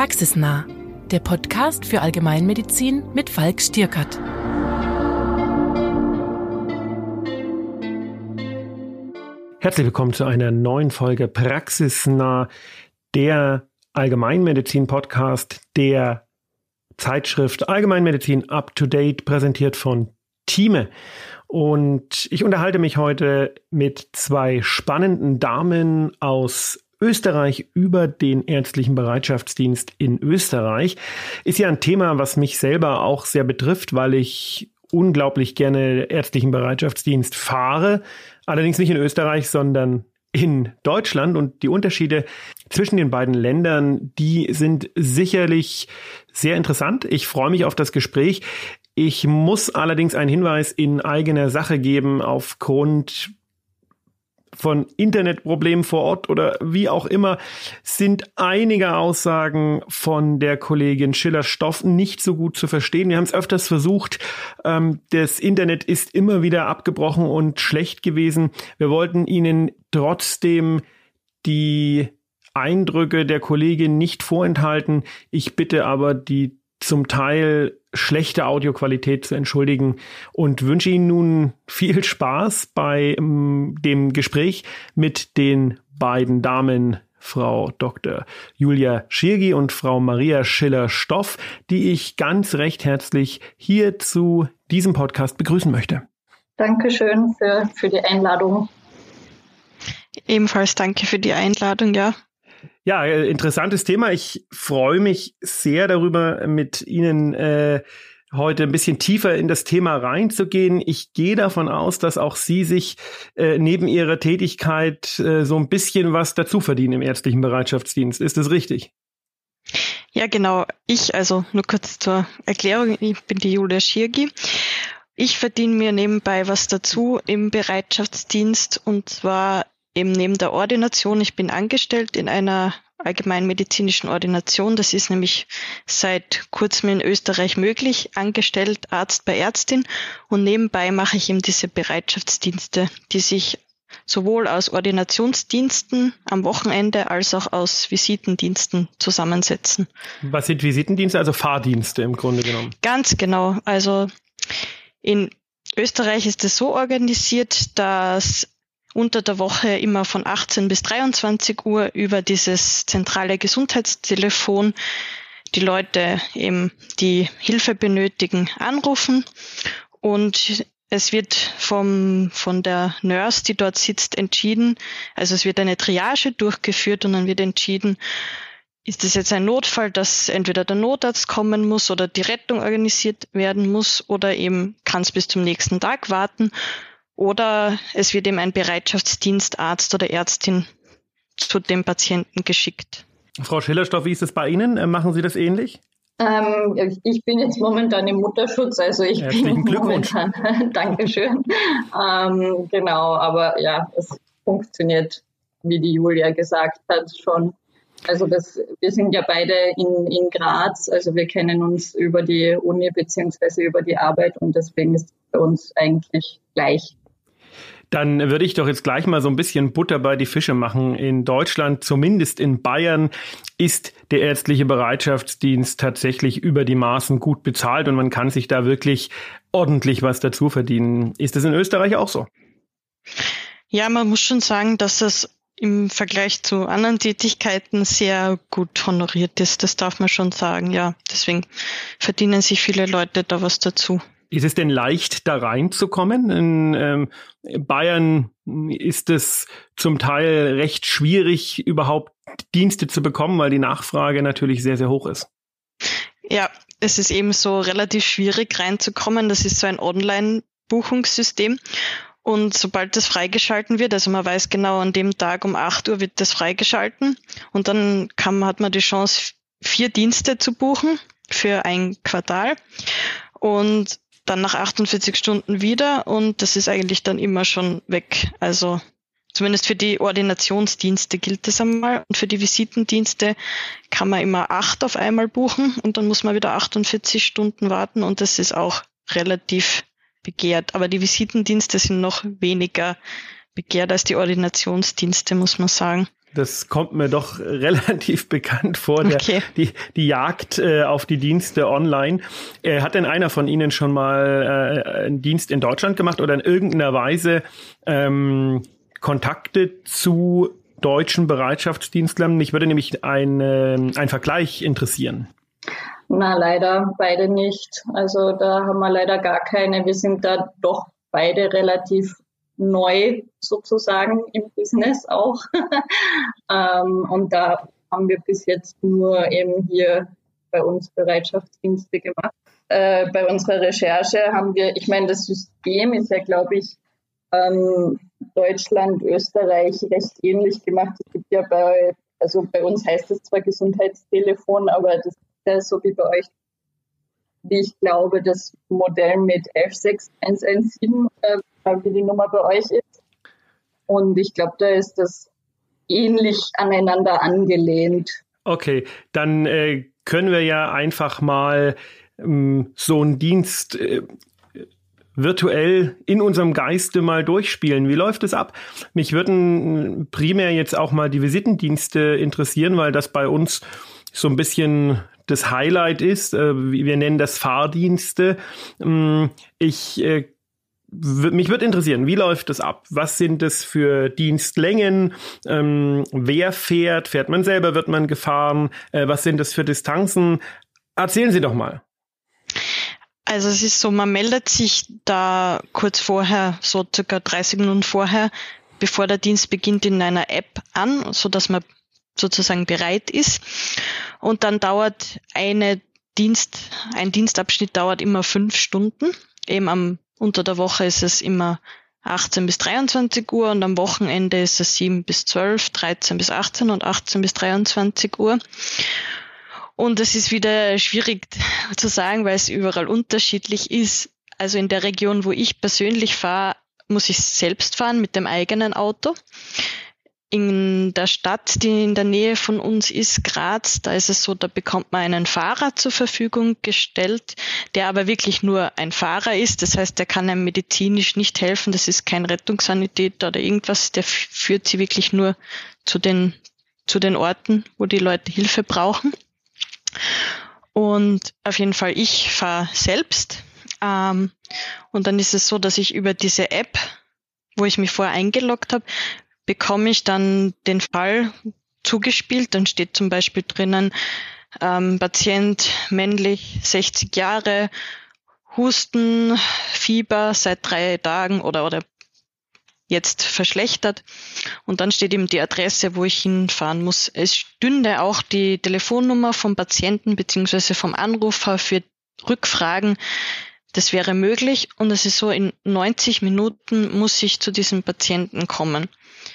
Praxisnah, der Podcast für Allgemeinmedizin mit Falk Stierkert. Herzlich willkommen zu einer neuen Folge Praxisnah, der Allgemeinmedizin-Podcast der Zeitschrift Allgemeinmedizin Up to Date, präsentiert von Thieme. Und ich unterhalte mich heute mit zwei spannenden Damen aus Österreich über den ärztlichen Bereitschaftsdienst in Österreich. Ist ja ein Thema, was mich selber auch sehr betrifft, weil ich unglaublich gerne ärztlichen Bereitschaftsdienst fahre. Allerdings nicht in Österreich, sondern in Deutschland und die Unterschiede zwischen den beiden Ländern, die sind sicherlich sehr interessant. Ich freue mich auf das Gespräch. Ich muss allerdings einen Hinweis in eigener Sache geben aufgrund von Internetproblemen vor Ort oder wie auch immer, sind einige Aussagen von der Kollegin Schiller-Stoff nicht so gut zu verstehen. Wir haben es öfters versucht. Ähm, das Internet ist immer wieder abgebrochen und schlecht gewesen. Wir wollten Ihnen trotzdem die Eindrücke der Kollegin nicht vorenthalten. Ich bitte aber die zum Teil schlechte Audioqualität zu entschuldigen und wünsche Ihnen nun viel Spaß bei um, dem Gespräch mit den beiden Damen Frau Dr. Julia Schirgi und Frau Maria Schiller-Stoff, die ich ganz recht herzlich hier zu diesem Podcast begrüßen möchte. Dankeschön für, für die Einladung. Ebenfalls danke für die Einladung, ja. Ja, äh, interessantes Thema. Ich freue mich sehr darüber, mit Ihnen äh, heute ein bisschen tiefer in das Thema reinzugehen. Ich gehe davon aus, dass auch Sie sich äh, neben Ihrer Tätigkeit äh, so ein bisschen was dazu verdienen im ärztlichen Bereitschaftsdienst. Ist das richtig? Ja, genau. Ich, also nur kurz zur Erklärung, ich bin die Julia Schirgi. Ich verdiene mir nebenbei was dazu im Bereitschaftsdienst und zwar eben neben der Ordination. Ich bin angestellt in einer allgemeinmedizinischen Ordination. Das ist nämlich seit kurzem in Österreich möglich, angestellt Arzt bei Ärztin. Und nebenbei mache ich eben diese Bereitschaftsdienste, die sich sowohl aus Ordinationsdiensten am Wochenende als auch aus Visitendiensten zusammensetzen. Was sind Visitendienste? Also Fahrdienste im Grunde genommen. Ganz genau. Also in Österreich ist es so organisiert, dass unter der Woche immer von 18 bis 23 Uhr über dieses zentrale Gesundheitstelefon die Leute eben, die Hilfe benötigen, anrufen. Und es wird vom, von der Nurse, die dort sitzt, entschieden, also es wird eine Triage durchgeführt und dann wird entschieden, ist es jetzt ein Notfall, dass entweder der Notarzt kommen muss oder die Rettung organisiert werden muss oder eben kann es bis zum nächsten Tag warten oder es wird ihm ein Bereitschaftsdienstarzt oder Ärztin zu dem Patienten geschickt. Frau Schillerstoff, wie ist es bei Ihnen? Äh, machen Sie das ähnlich? Ähm, ich bin jetzt momentan im Mutterschutz, also ich Herzlichen bin Glückwunsch. momentan, Dankeschön. Ähm, genau, aber ja, es funktioniert, wie die Julia gesagt hat, schon. Also das, wir sind ja beide in, in Graz, also wir kennen uns über die Uni beziehungsweise über die Arbeit und deswegen ist es bei uns eigentlich gleich. Dann würde ich doch jetzt gleich mal so ein bisschen Butter bei die Fische machen. In Deutschland, zumindest in Bayern, ist der ärztliche Bereitschaftsdienst tatsächlich über die Maßen gut bezahlt und man kann sich da wirklich ordentlich was dazu verdienen. Ist das in Österreich auch so? Ja, man muss schon sagen, dass es im Vergleich zu anderen Tätigkeiten sehr gut honoriert ist. Das darf man schon sagen, ja. Deswegen verdienen sich viele Leute da was dazu. Ist es denn leicht, da reinzukommen? In ähm, Bayern ist es zum Teil recht schwierig, überhaupt Dienste zu bekommen, weil die Nachfrage natürlich sehr, sehr hoch ist. Ja, es ist eben so relativ schwierig reinzukommen. Das ist so ein Online-Buchungssystem. Und sobald das freigeschalten wird, also man weiß genau, an dem Tag um 8 Uhr wird das freigeschalten und dann kann, hat man die Chance, vier Dienste zu buchen für ein Quartal. Und dann nach 48 Stunden wieder und das ist eigentlich dann immer schon weg. Also zumindest für die Ordinationsdienste gilt das einmal und für die Visitendienste kann man immer acht auf einmal buchen und dann muss man wieder 48 Stunden warten und das ist auch relativ begehrt. Aber die Visitendienste sind noch weniger begehrt als die Ordinationsdienste, muss man sagen. Das kommt mir doch relativ bekannt vor, der, Okay. die, die Jagd äh, auf die Dienste online. Äh, hat denn einer von Ihnen schon mal äh, einen Dienst in Deutschland gemacht oder in irgendeiner Weise ähm, Kontakte zu deutschen Bereitschaftsdienstlern? Mich würde nämlich ein, äh, ein Vergleich interessieren. Na, leider beide nicht. Also da haben wir leider gar keine. Wir sind da doch beide relativ neu sozusagen im Business auch. ähm, und da haben wir bis jetzt nur eben hier bei uns Bereitschaftsdienste gemacht. Äh, bei unserer Recherche haben wir, ich meine, das System ist ja, glaube ich, ähm, Deutschland, Österreich recht ähnlich gemacht. Es gibt ja bei, also bei uns heißt es zwar Gesundheitstelefon, aber das ist ja so wie bei euch, wie ich glaube, das Modell mit 11617, äh, wie die Nummer bei euch ist. Und ich glaube, da ist das ähnlich aneinander angelehnt. Okay, dann äh, können wir ja einfach mal ähm, so einen Dienst äh, virtuell in unserem Geiste mal durchspielen. Wie läuft es ab? Mich würden primär jetzt auch mal die Visitendienste interessieren, weil das bei uns so ein bisschen das Highlight ist. Äh, wir nennen das Fahrdienste. Ähm, ich äh, mich würde interessieren, wie läuft das ab? Was sind das für Dienstlängen? Ähm, wer fährt? Fährt man selber? Wird man gefahren? Äh, was sind das für Distanzen? Erzählen Sie doch mal. Also es ist so, man meldet sich da kurz vorher, so circa 30 Minuten vorher, bevor der Dienst beginnt, in einer App an, so dass man sozusagen bereit ist. Und dann dauert eine Dienst, ein Dienstabschnitt dauert immer fünf Stunden. Eben am unter der Woche ist es immer 18 bis 23 Uhr und am Wochenende ist es 7 bis 12, 13 bis 18 und 18 bis 23 Uhr. Und es ist wieder schwierig zu sagen, weil es überall unterschiedlich ist. Also in der Region, wo ich persönlich fahre, muss ich selbst fahren mit dem eigenen Auto. In der Stadt, die in der Nähe von uns ist, Graz, da ist es so, da bekommt man einen Fahrer zur Verfügung gestellt, der aber wirklich nur ein Fahrer ist. Das heißt, der kann einem medizinisch nicht helfen. Das ist kein Rettungssanitäter oder irgendwas. Der führt sie wirklich nur zu den, zu den Orten, wo die Leute Hilfe brauchen. Und auf jeden Fall, ich fahre selbst. Ähm, und dann ist es so, dass ich über diese App, wo ich mich vorher eingeloggt habe, bekomme ich dann den Fall zugespielt. Dann steht zum Beispiel drinnen, ähm, Patient männlich, 60 Jahre, Husten, Fieber seit drei Tagen oder, oder jetzt verschlechtert. Und dann steht eben die Adresse, wo ich hinfahren muss. Es stünde auch die Telefonnummer vom Patienten beziehungsweise vom Anrufer für Rückfragen. Das wäre möglich. Und es ist so, in 90 Minuten muss ich zu diesem Patienten kommen.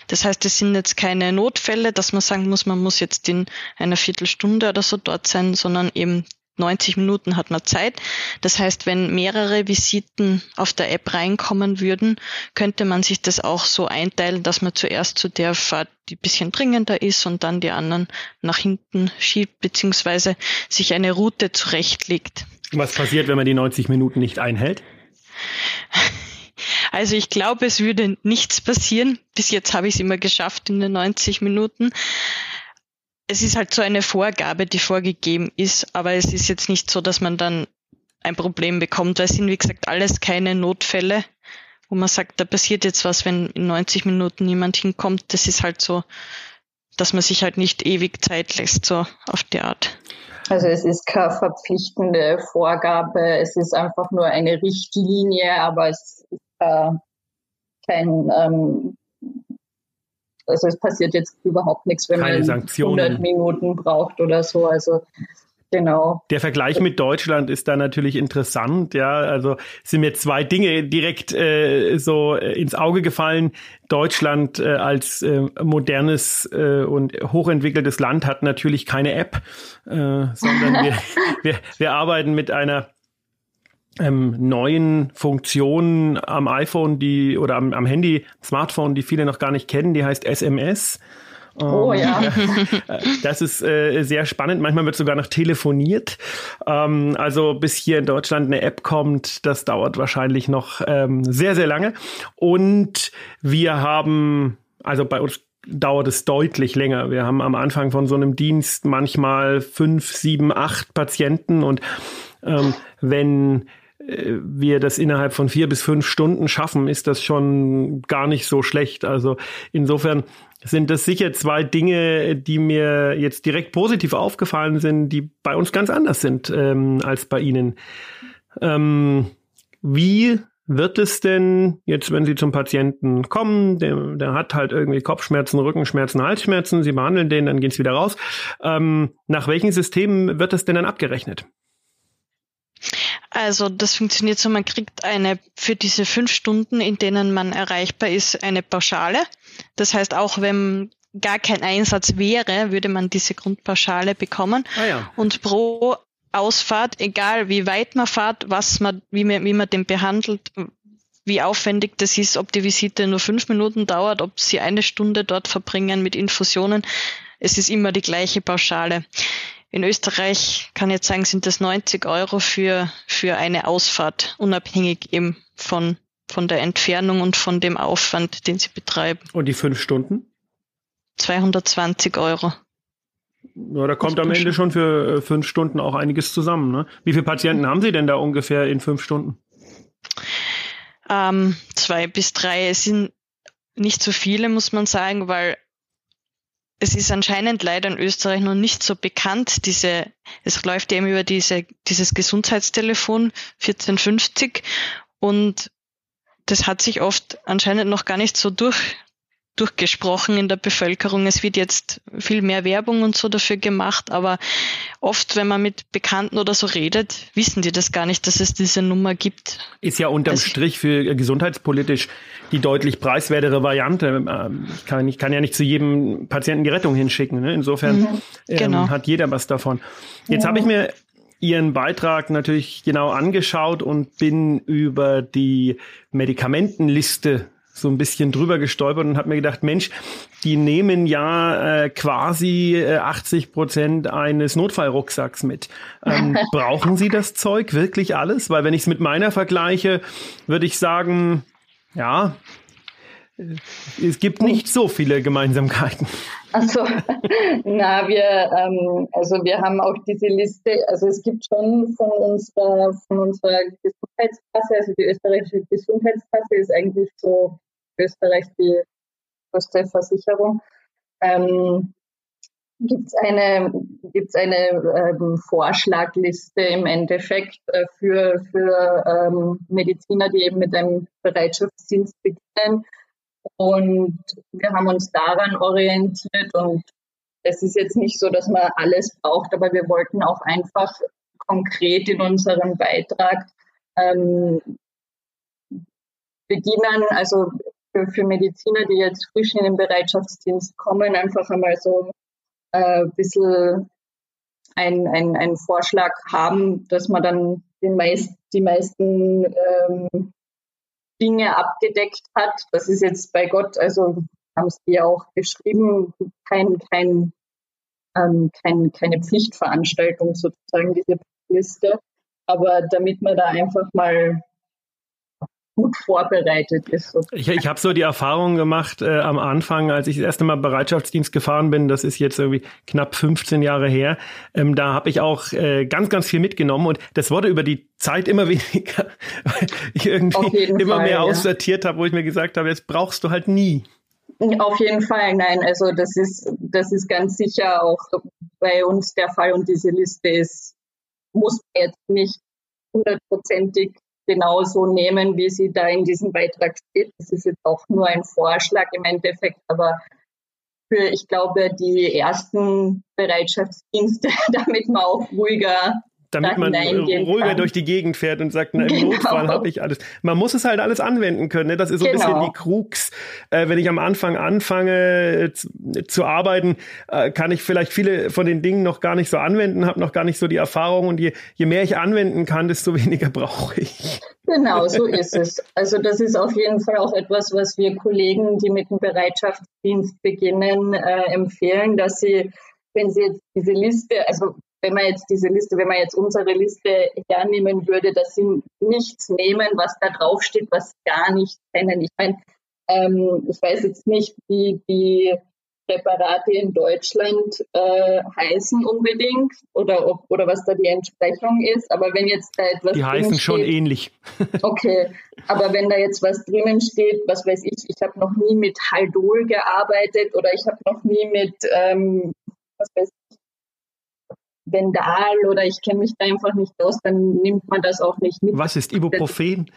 Das heißt, es sind jetzt keine Notfälle, dass man sagen muss, man muss jetzt in einer Viertelstunde oder so dort sein, sondern eben 90 Minuten hat man Zeit. Das heißt, wenn mehrere Visiten auf der App reinkommen würden, könnte man sich das auch so einteilen, dass man zuerst zu der Fahrt, die bisschen dringender ist und dann die anderen nach hinten schiebt, beziehungsweise sich eine Route zurechtlegt. Was passiert, wenn man die 90 Minuten nicht einhält? Also ich glaube, es würde nichts passieren. Bis jetzt habe ich es immer geschafft in den 90 Minuten es ist halt so eine Vorgabe, die vorgegeben ist, aber es ist jetzt nicht so, dass man dann ein Problem bekommt, weil es sind, wie gesagt, alles keine Notfälle, wo man sagt, da passiert jetzt was, wenn in 90 Minuten niemand hinkommt. Das ist halt so, dass man sich halt nicht ewig Zeit lässt, so auf die Art. Also es ist keine verpflichtende Vorgabe, es ist einfach nur eine Richtlinie, aber es ist äh, kein ähm, also es passiert jetzt überhaupt nichts, wenn Keine man Sanktionen. 100 Minuten braucht oder so. Also genau. Der Vergleich mit Deutschland ist da natürlich interessant. Ja, also sind mir zwei Dinge direkt äh, so ins Auge gefallen. Deutschland äh, als äh, modernes äh, und hochentwickeltes Land hat natürlich keine App, äh, sondern wir, wir, wir arbeiten mit einer ähm, neuen Funktionen am iPhone, die oder am, am Handy, Smartphone, die viele noch gar nicht kennen, die heißt SMS. Oh Ähm, ja. Das ist äh, sehr spannend. Manchmal wird sogar noch telefoniert. Ähm, also bis hier in Deutschland eine App kommt, das dauert wahrscheinlich noch ähm, sehr, sehr lange. Und wir haben, also bei uns dauert es deutlich länger. Wir haben am Anfang von so einem Dienst manchmal fünf, sieben, acht Patienten und ähm, wenn wir das innerhalb von vier bis fünf Stunden schaffen, ist das schon gar nicht so schlecht. Also insofern sind das sicher zwei Dinge, die mir jetzt direkt positiv aufgefallen sind, die bei uns ganz anders sind ähm, als bei Ihnen. Ähm, wie wird es denn jetzt, wenn Sie zum Patienten kommen, der, der hat halt irgendwie Kopfschmerzen, Rückenschmerzen, Halsschmerzen, Sie behandeln den, dann gehen Sie wieder raus. Ähm, nach welchen Systemen wird das denn dann abgerechnet? Also das funktioniert so, man kriegt eine für diese fünf Stunden, in denen man erreichbar ist, eine Pauschale. Das heißt, auch wenn gar kein Einsatz wäre, würde man diese Grundpauschale bekommen. Ah ja. Und pro Ausfahrt, egal wie weit man fährt, was man, wie man, wie man den behandelt, wie aufwendig das ist, ob die Visite nur fünf Minuten dauert, ob sie eine Stunde dort verbringen mit Infusionen. Es ist immer die gleiche Pauschale. In Österreich kann ich jetzt sagen, sind das 90 Euro für, für eine Ausfahrt, unabhängig eben von, von der Entfernung und von dem Aufwand, den sie betreiben. Und die fünf Stunden? 220 Euro. Ja, da kommt am Ende schon für äh, fünf Stunden auch einiges zusammen. Ne? Wie viele Patienten haben Sie denn da ungefähr in fünf Stunden? Ähm, zwei bis drei. Es sind nicht so viele, muss man sagen, weil es ist anscheinend leider in Österreich noch nicht so bekannt. Diese, es läuft eben über diese, dieses Gesundheitstelefon 1450 und das hat sich oft anscheinend noch gar nicht so durch, durchgesprochen in der Bevölkerung. Es wird jetzt viel mehr Werbung und so dafür gemacht, aber oft, wenn man mit Bekannten oder so redet, wissen die das gar nicht, dass es diese Nummer gibt. Ist ja unterm also, Strich für gesundheitspolitisch die deutlich preiswertere Variante. Ähm, ich kann, ich kann ja nicht zu jedem Patienten die Rettung hinschicken. Ne? Insofern mhm, genau. ähm, hat jeder was davon. Jetzt ja. habe ich mir Ihren Beitrag natürlich genau angeschaut und bin über die Medikamentenliste so ein bisschen drüber gestolpert und habe mir gedacht, Mensch, die nehmen ja äh, quasi äh, 80 Prozent eines Notfallrucksacks mit. Ähm, brauchen Sie das Zeug wirklich alles? Weil wenn ich es mit meiner vergleiche, würde ich sagen, ja, es gibt nicht so viele Gemeinsamkeiten. Also, na, wir, ähm, also wir haben auch diese Liste, also es gibt schon von unserer, von unserer Gesundheitskasse, also die österreichische Gesundheitskasse ist eigentlich so Österreich die größte Versicherung. Ähm, gibt es eine, gibt's eine ähm, Vorschlagliste im Endeffekt äh, für, für ähm, Mediziner, die eben mit einem Bereitschaftsdienst beginnen. Und wir haben uns daran orientiert und es ist jetzt nicht so, dass man alles braucht, aber wir wollten auch einfach konkret in unserem Beitrag ähm, beginnen, also für, für Mediziner, die jetzt frisch in den Bereitschaftsdienst kommen, einfach einmal so äh, ein bisschen ein, ein, einen Vorschlag haben, dass man dann den meist, die meisten ähm, Dinge abgedeckt hat. Das ist jetzt bei Gott, also haben sie ja auch geschrieben, kein, kein, ähm, kein, keine Pflichtveranstaltung sozusagen, diese Liste. Aber damit man da einfach mal gut vorbereitet ist. Ich, ich habe so die Erfahrung gemacht äh, am Anfang, als ich das erste Mal Bereitschaftsdienst gefahren bin, das ist jetzt irgendwie knapp 15 Jahre her, ähm, da habe ich auch äh, ganz, ganz viel mitgenommen und das wurde über die Zeit immer weniger, weil ich irgendwie immer Fall, mehr ja. aussortiert habe, wo ich mir gesagt habe, jetzt brauchst du halt nie. Auf jeden Fall, nein. Also das ist, das ist ganz sicher auch bei uns der Fall und diese Liste ist, muss jetzt nicht hundertprozentig genauso nehmen, wie sie da in diesem Beitrag steht. Das ist jetzt auch nur ein Vorschlag im Endeffekt, aber für, ich glaube, die ersten Bereitschaftsdienste, damit man auch ruhiger damit man ruhiger kann. durch die Gegend fährt und sagt, na, im genau. Notfall habe ich alles. Man muss es halt alles anwenden können. Ne? Das ist so genau. ein bisschen die Krux. Äh, wenn ich am Anfang anfange äh, zu, zu arbeiten, äh, kann ich vielleicht viele von den Dingen noch gar nicht so anwenden, habe noch gar nicht so die Erfahrung. Und je, je mehr ich anwenden kann, desto weniger brauche ich. Genau, so ist es. Also das ist auf jeden Fall auch etwas, was wir Kollegen, die mit dem Bereitschaftsdienst beginnen, äh, empfehlen, dass sie, wenn sie jetzt diese Liste, also wenn man jetzt diese Liste, wenn man jetzt unsere Liste hernehmen würde, dass sie nichts nehmen, was da draufsteht, was sie gar nicht kennen. Ich meine, ähm, ich weiß jetzt nicht, wie die Präparate in Deutschland äh, heißen unbedingt oder ob oder was da die Entsprechung ist. Aber wenn jetzt da etwas die heißen schon ähnlich. okay, aber wenn da jetzt was drinnen steht, was weiß ich, ich habe noch nie mit Haldol gearbeitet oder ich habe noch nie mit ähm, was weiß ich, Vendal oder ich kenne mich da einfach nicht aus, dann nimmt man das auch nicht mit. Was ist Ibuprofen?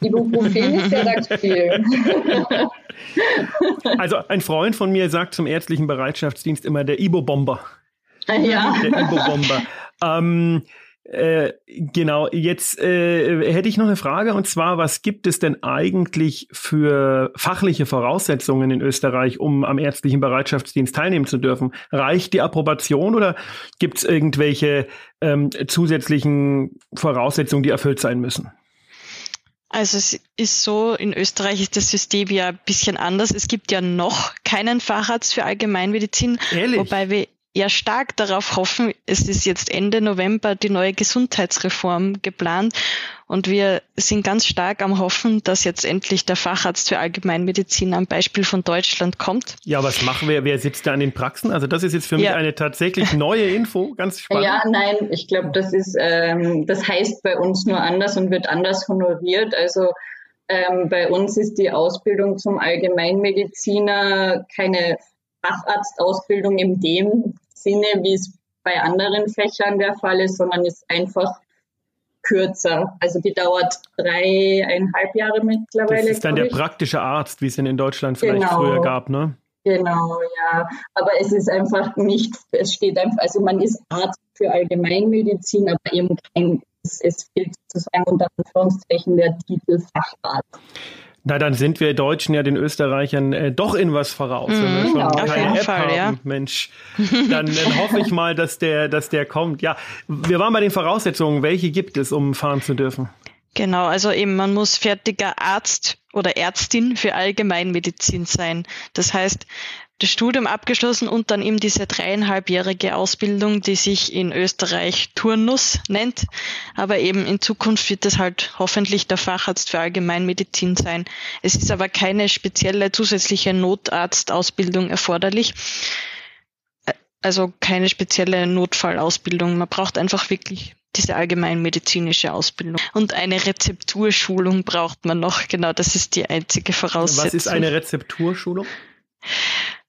Ibuprofen ist ja das viel. also ein Freund von mir sagt zum ärztlichen Bereitschaftsdienst immer der Ibo-Bomber. Ja. Der Ibo-Bomber. ähm, äh, genau, jetzt äh, hätte ich noch eine Frage und zwar, was gibt es denn eigentlich für fachliche Voraussetzungen in Österreich, um am ärztlichen Bereitschaftsdienst teilnehmen zu dürfen? Reicht die Approbation oder gibt es irgendwelche ähm, zusätzlichen Voraussetzungen, die erfüllt sein müssen? Also es ist so, in Österreich ist das System ja ein bisschen anders. Es gibt ja noch keinen Facharzt für Allgemeinmedizin, Ehrlich? wobei wir ja stark darauf hoffen, es ist jetzt Ende November die neue Gesundheitsreform geplant und wir sind ganz stark am Hoffen, dass jetzt endlich der Facharzt für Allgemeinmedizin am Beispiel von Deutschland kommt. Ja, was machen wir? Wer sitzt da an den Praxen? Also das ist jetzt für mich ja. eine tatsächlich neue Info, ganz spannend. Ja, nein, ich glaube, das ist, ähm, das heißt bei uns nur anders und wird anders honoriert. Also ähm, bei uns ist die Ausbildung zum Allgemeinmediziner keine Facharztausbildung in dem Sinne, wie es bei anderen Fächern der Fall ist, sondern ist einfach kürzer. Also die dauert dreieinhalb Jahre mittlerweile. Das ist dann der praktische Arzt, wie es ihn in Deutschland vielleicht genau. früher gab, ne? Genau, ja. Aber es ist einfach nicht, es steht einfach, also man ist Arzt für Allgemeinmedizin, aber eben kein, es, es fehlt sozusagen unter Anführungszeichen der Titel Facharzt. Na, dann sind wir Deutschen ja den Österreichern äh, doch in was voraus. Mhm, wenn wir schon auf keine App Fall, haben, ja. Mensch, dann, dann hoffe ich mal, dass der, dass der kommt. Ja, wir waren bei den Voraussetzungen. Welche gibt es, um fahren zu dürfen? Genau, also eben, man muss fertiger Arzt oder Ärztin für Allgemeinmedizin sein. Das heißt, das Studium abgeschlossen und dann eben diese dreieinhalbjährige Ausbildung, die sich in Österreich Turnus nennt. Aber eben in Zukunft wird es halt hoffentlich der Facharzt für Allgemeinmedizin sein. Es ist aber keine spezielle zusätzliche Notarztausbildung erforderlich. Also keine spezielle Notfallausbildung. Man braucht einfach wirklich diese allgemeinmedizinische Ausbildung. Und eine Rezepturschulung braucht man noch. Genau, das ist die einzige Voraussetzung. Was ist eine Rezepturschulung?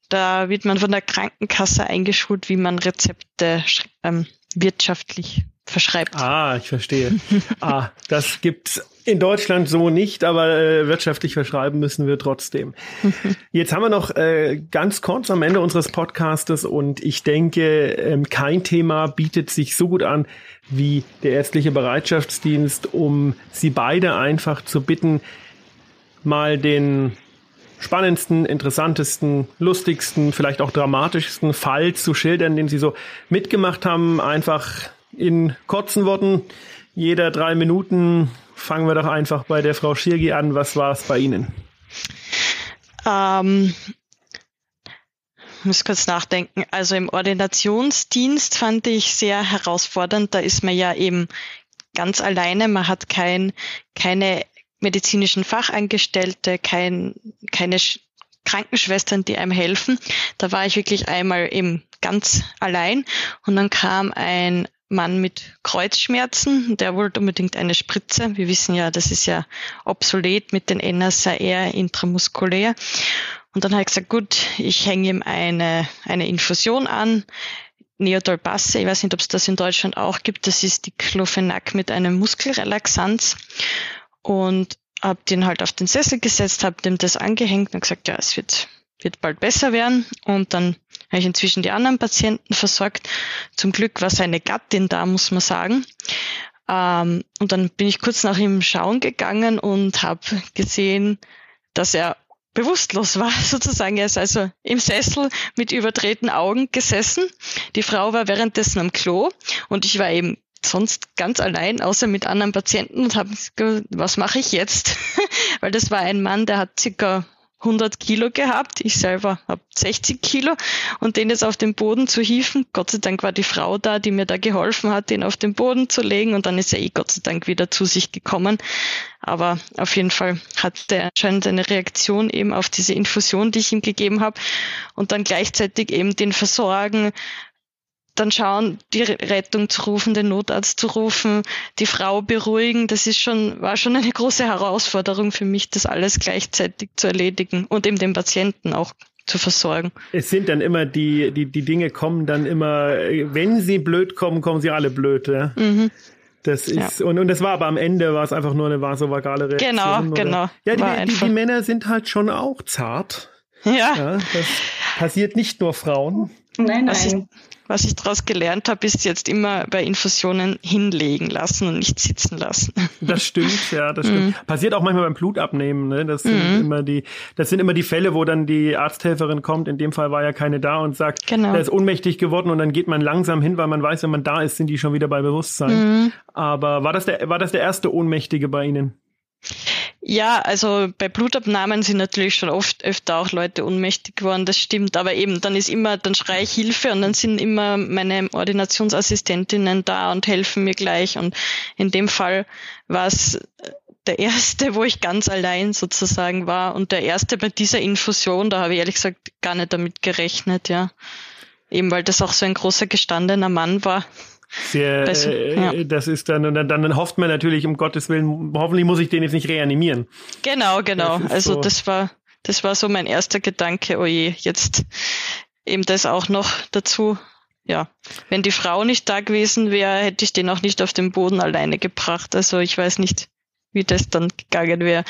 Da wird man von der Krankenkasse eingeschult, wie man Rezepte ähm, wirtschaftlich verschreibt. Ah, ich verstehe. ah, das gibt's in Deutschland so nicht, aber äh, wirtschaftlich verschreiben müssen wir trotzdem. Jetzt haben wir noch äh, ganz kurz am Ende unseres Podcastes und ich denke, ähm, kein Thema bietet sich so gut an wie der ärztliche Bereitschaftsdienst, um Sie beide einfach zu bitten, mal den spannendsten, interessantesten, lustigsten, vielleicht auch dramatischsten Fall zu schildern, den Sie so mitgemacht haben. Einfach in kurzen Worten, jeder drei Minuten. Fangen wir doch einfach bei der Frau Schirgi an. Was war es bei Ihnen? Ähm, ich muss kurz nachdenken. Also im Ordinationsdienst fand ich sehr herausfordernd. Da ist man ja eben ganz alleine. Man hat kein, keine medizinischen Fachangestellte, kein, keine Krankenschwestern, die einem helfen. Da war ich wirklich einmal eben ganz allein und dann kam ein Mann mit Kreuzschmerzen, der wollte unbedingt eine Spritze. Wir wissen ja, das ist ja obsolet mit den NSAR intramuskulär. Und dann habe ich gesagt, gut, ich hänge ihm eine, eine Infusion an. Neodolpasse, ich weiß nicht, ob es das in Deutschland auch gibt, das ist die Clofenac mit einem Muskelrelaxanz und habe den halt auf den Sessel gesetzt, habe dem das angehängt und gesagt, ja, es wird, wird bald besser werden. Und dann habe ich inzwischen die anderen Patienten versorgt. Zum Glück war seine Gattin da, muss man sagen. Ähm, und dann bin ich kurz nach ihm schauen gegangen und habe gesehen, dass er bewusstlos war, sozusagen. Er ist also im Sessel mit überdrehten Augen gesessen. Die Frau war währenddessen am Klo und ich war eben sonst ganz allein, außer mit anderen Patienten und habe was mache ich jetzt? Weil das war ein Mann, der hat circa 100 Kilo gehabt. Ich selber habe 60 Kilo und den jetzt auf den Boden zu hieven. Gott sei Dank war die Frau da, die mir da geholfen hat, den auf den Boden zu legen und dann ist er eh Gott sei Dank wieder zu sich gekommen. Aber auf jeden Fall hat der anscheinend eine Reaktion eben auf diese Infusion, die ich ihm gegeben habe und dann gleichzeitig eben den Versorgen, dann schauen, die Rettung zu rufen, den Notarzt zu rufen, die Frau beruhigen, das ist schon, war schon eine große Herausforderung für mich, das alles gleichzeitig zu erledigen und eben den Patienten auch zu versorgen. Es sind dann immer die, die, die Dinge kommen dann immer, wenn sie blöd kommen, kommen sie alle blöd, ja. Mhm. Das ist, ja. und, und das war aber am Ende war es einfach nur eine vasovagale Reaktion. Genau, oder? genau. Ja, die, die, die, Männer sind halt schon auch zart. Ja. ja. Das passiert nicht nur Frauen. Nein, nein was ich daraus gelernt habe, ist jetzt immer bei Infusionen hinlegen lassen und nicht sitzen lassen. Das stimmt, ja, das stimmt. Mm. Passiert auch manchmal beim Blutabnehmen. Ne? Das sind mm. immer die, das sind immer die Fälle, wo dann die Arzthelferin kommt. In dem Fall war ja keine da und sagt, genau. er ist ohnmächtig geworden und dann geht man langsam hin, weil man weiß, wenn man da ist, sind die schon wieder bei Bewusstsein. Mm. Aber war das der, war das der erste Ohnmächtige bei Ihnen? Ja, also bei Blutabnahmen sind natürlich schon oft öfter auch Leute ohnmächtig geworden, das stimmt. Aber eben, dann ist immer, dann schreie ich Hilfe und dann sind immer meine Ordinationsassistentinnen da und helfen mir gleich. Und in dem Fall war es der erste, wo ich ganz allein sozusagen war und der erste bei dieser Infusion, da habe ich ehrlich gesagt gar nicht damit gerechnet, ja. Eben weil das auch so ein großer gestandener Mann war. Sehr, das, äh, ja. das ist dann, dann, dann hofft man natürlich, um Gottes Willen, hoffentlich muss ich den jetzt nicht reanimieren. Genau, genau. Das also so. das war, das war so mein erster Gedanke, oh je, jetzt eben das auch noch dazu. Ja, wenn die Frau nicht da gewesen wäre, hätte ich den auch nicht auf den Boden alleine gebracht. Also ich weiß nicht, wie das dann gegangen wäre.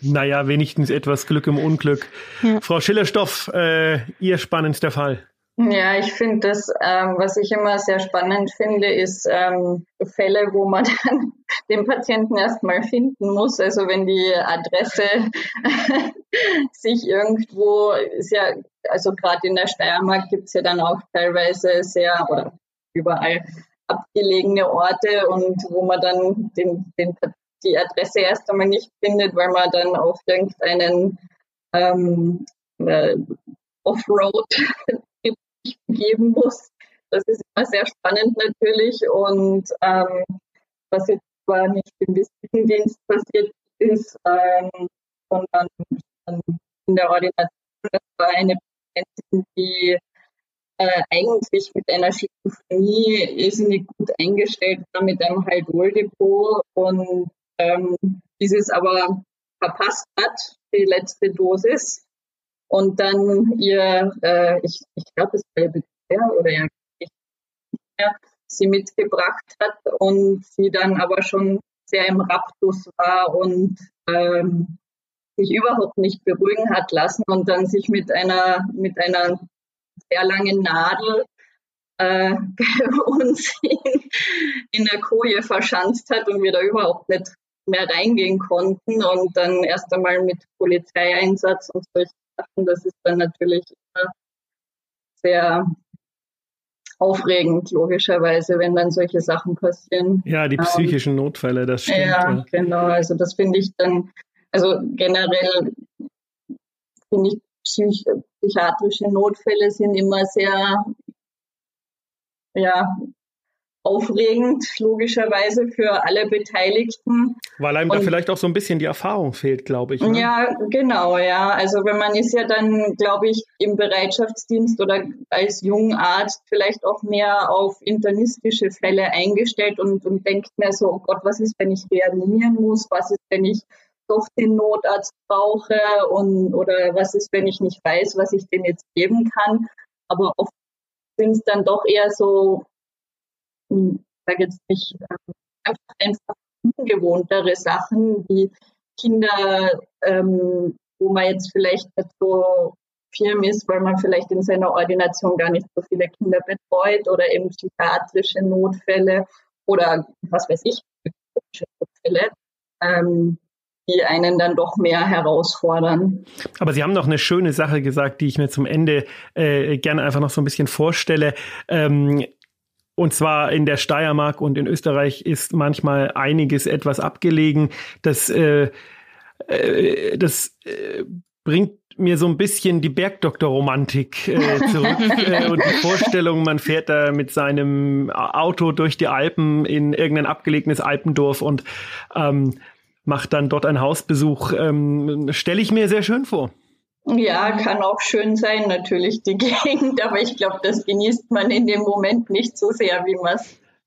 Naja, wenigstens etwas Glück im Unglück. Ja. Frau Schillerstoff, äh, Ihr spannendster Fall. Ja, ich finde das, ähm, was ich immer sehr spannend finde, ist ähm, Fälle, wo man dann den Patienten erstmal finden muss. Also wenn die Adresse sich irgendwo, ja, also gerade in der Steiermark gibt es ja dann auch teilweise sehr oder überall abgelegene Orte und wo man dann den, den, die Adresse erst einmal nicht findet, weil man dann auf irgendeinen ähm, äh, Offroad geben muss. Das ist immer sehr spannend natürlich. Und ähm, was jetzt zwar nicht im Visitendienst passiert ist, ähm, sondern in der Ordination, das war eine Patientin, die äh, eigentlich mit einer Schizophrenie irrsinnig gut eingestellt war mit einem Haldoldepot und ähm, dieses aber verpasst hat, die letzte Dosis und dann ihr, äh, ich, ich glaube, es war ihr Betreuer oder ja, ich, sie mitgebracht hat und sie dann aber schon sehr im Raptus war und ähm, sich überhaupt nicht beruhigen hat lassen und dann sich mit einer mit einer sehr langen Nadel äh, uns in, in der Koje verschanzt hat und wir da überhaupt nicht mehr reingehen konnten und dann erst einmal mit Polizeieinsatz und solche Sachen. Das ist dann natürlich sehr aufregend, logischerweise, wenn dann solche Sachen passieren. Ja, die ähm, psychischen Notfälle, das stimmt. Ja, ja. genau. Also das finde ich dann, also generell finde ich psych psychiatrische Notfälle sind immer sehr ja, aufregend, logischerweise für alle Beteiligten. Weil einem und, da vielleicht auch so ein bisschen die Erfahrung fehlt, glaube ich. Ne? Ja, genau, ja. Also wenn man ist ja dann, glaube ich, im Bereitschaftsdienst oder als Jungarzt vielleicht auch mehr auf internistische Fälle eingestellt und, und denkt mir so, oh Gott, was ist, wenn ich reanimieren muss? Was ist, wenn ich doch den Notarzt brauche und oder was ist, wenn ich nicht weiß, was ich denn jetzt geben kann. Aber oft sind es dann doch eher so ich sage jetzt nicht, ähm, einfach ungewohntere Sachen, wie Kinder, ähm, wo man jetzt vielleicht nicht so firm ist, weil man vielleicht in seiner Ordination gar nicht so viele Kinder betreut oder eben psychiatrische Notfälle oder was weiß ich, Notfälle, ähm, die einen dann doch mehr herausfordern. Aber Sie haben noch eine schöne Sache gesagt, die ich mir zum Ende äh, gerne einfach noch so ein bisschen vorstelle. Ähm, und zwar in der Steiermark und in Österreich ist manchmal einiges etwas abgelegen. Das, äh, äh, das äh, bringt mir so ein bisschen die Bergdoktor-Romantik äh, zurück äh, und die Vorstellung, man fährt da mit seinem Auto durch die Alpen in irgendein abgelegenes Alpendorf und ähm, macht dann dort einen Hausbesuch. Ähm, Stelle ich mir sehr schön vor. Ja, kann auch schön sein, natürlich die Gegend, aber ich glaube, das genießt man in dem Moment nicht so sehr, wie,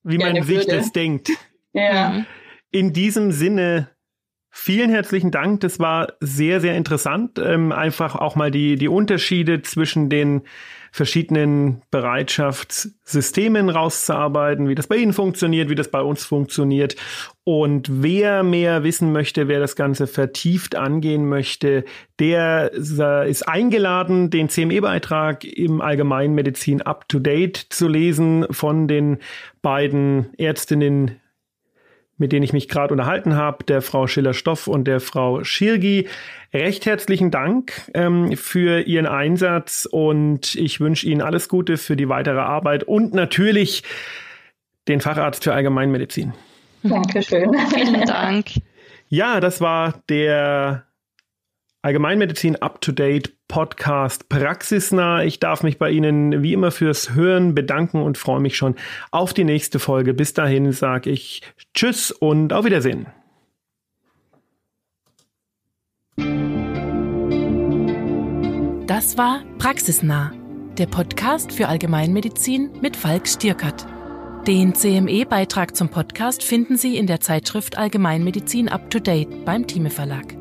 wie man sich würde. das denkt. Ja. In diesem Sinne Vielen herzlichen Dank. Das war sehr, sehr interessant. Ähm, einfach auch mal die, die Unterschiede zwischen den verschiedenen Bereitschaftssystemen rauszuarbeiten, wie das bei Ihnen funktioniert, wie das bei uns funktioniert. Und wer mehr wissen möchte, wer das Ganze vertieft angehen möchte, der ist eingeladen, den CME-Beitrag im Allgemeinmedizin Up to Date zu lesen von den beiden Ärztinnen mit denen ich mich gerade unterhalten habe, der Frau Schiller-Stoff und der Frau Schirgi. Recht herzlichen Dank ähm, für Ihren Einsatz und ich wünsche Ihnen alles Gute für die weitere Arbeit und natürlich den Facharzt für Allgemeinmedizin. Dankeschön. Vielen Dank. Ja, das war der Allgemeinmedizin Up to Date Podcast praxisnah. Ich darf mich bei Ihnen wie immer fürs Hören bedanken und freue mich schon auf die nächste Folge. Bis dahin sage ich Tschüss und auf Wiedersehen. Das war Praxisnah, der Podcast für Allgemeinmedizin mit Falk Stierkert. Den CME-Beitrag zum Podcast finden Sie in der Zeitschrift Allgemeinmedizin Up to Date beim Thieme Verlag.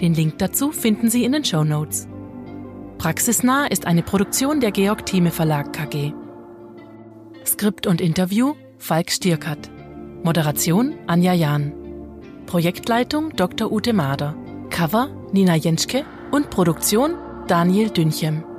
Den Link dazu finden Sie in den Show Notes. Praxisnah ist eine Produktion der Georg Thieme Verlag KG. Skript und Interview Falk Stierkert. Moderation Anja Jahn. Projektleitung Dr. Ute Mader. Cover Nina Jenschke und Produktion Daniel Dünchem.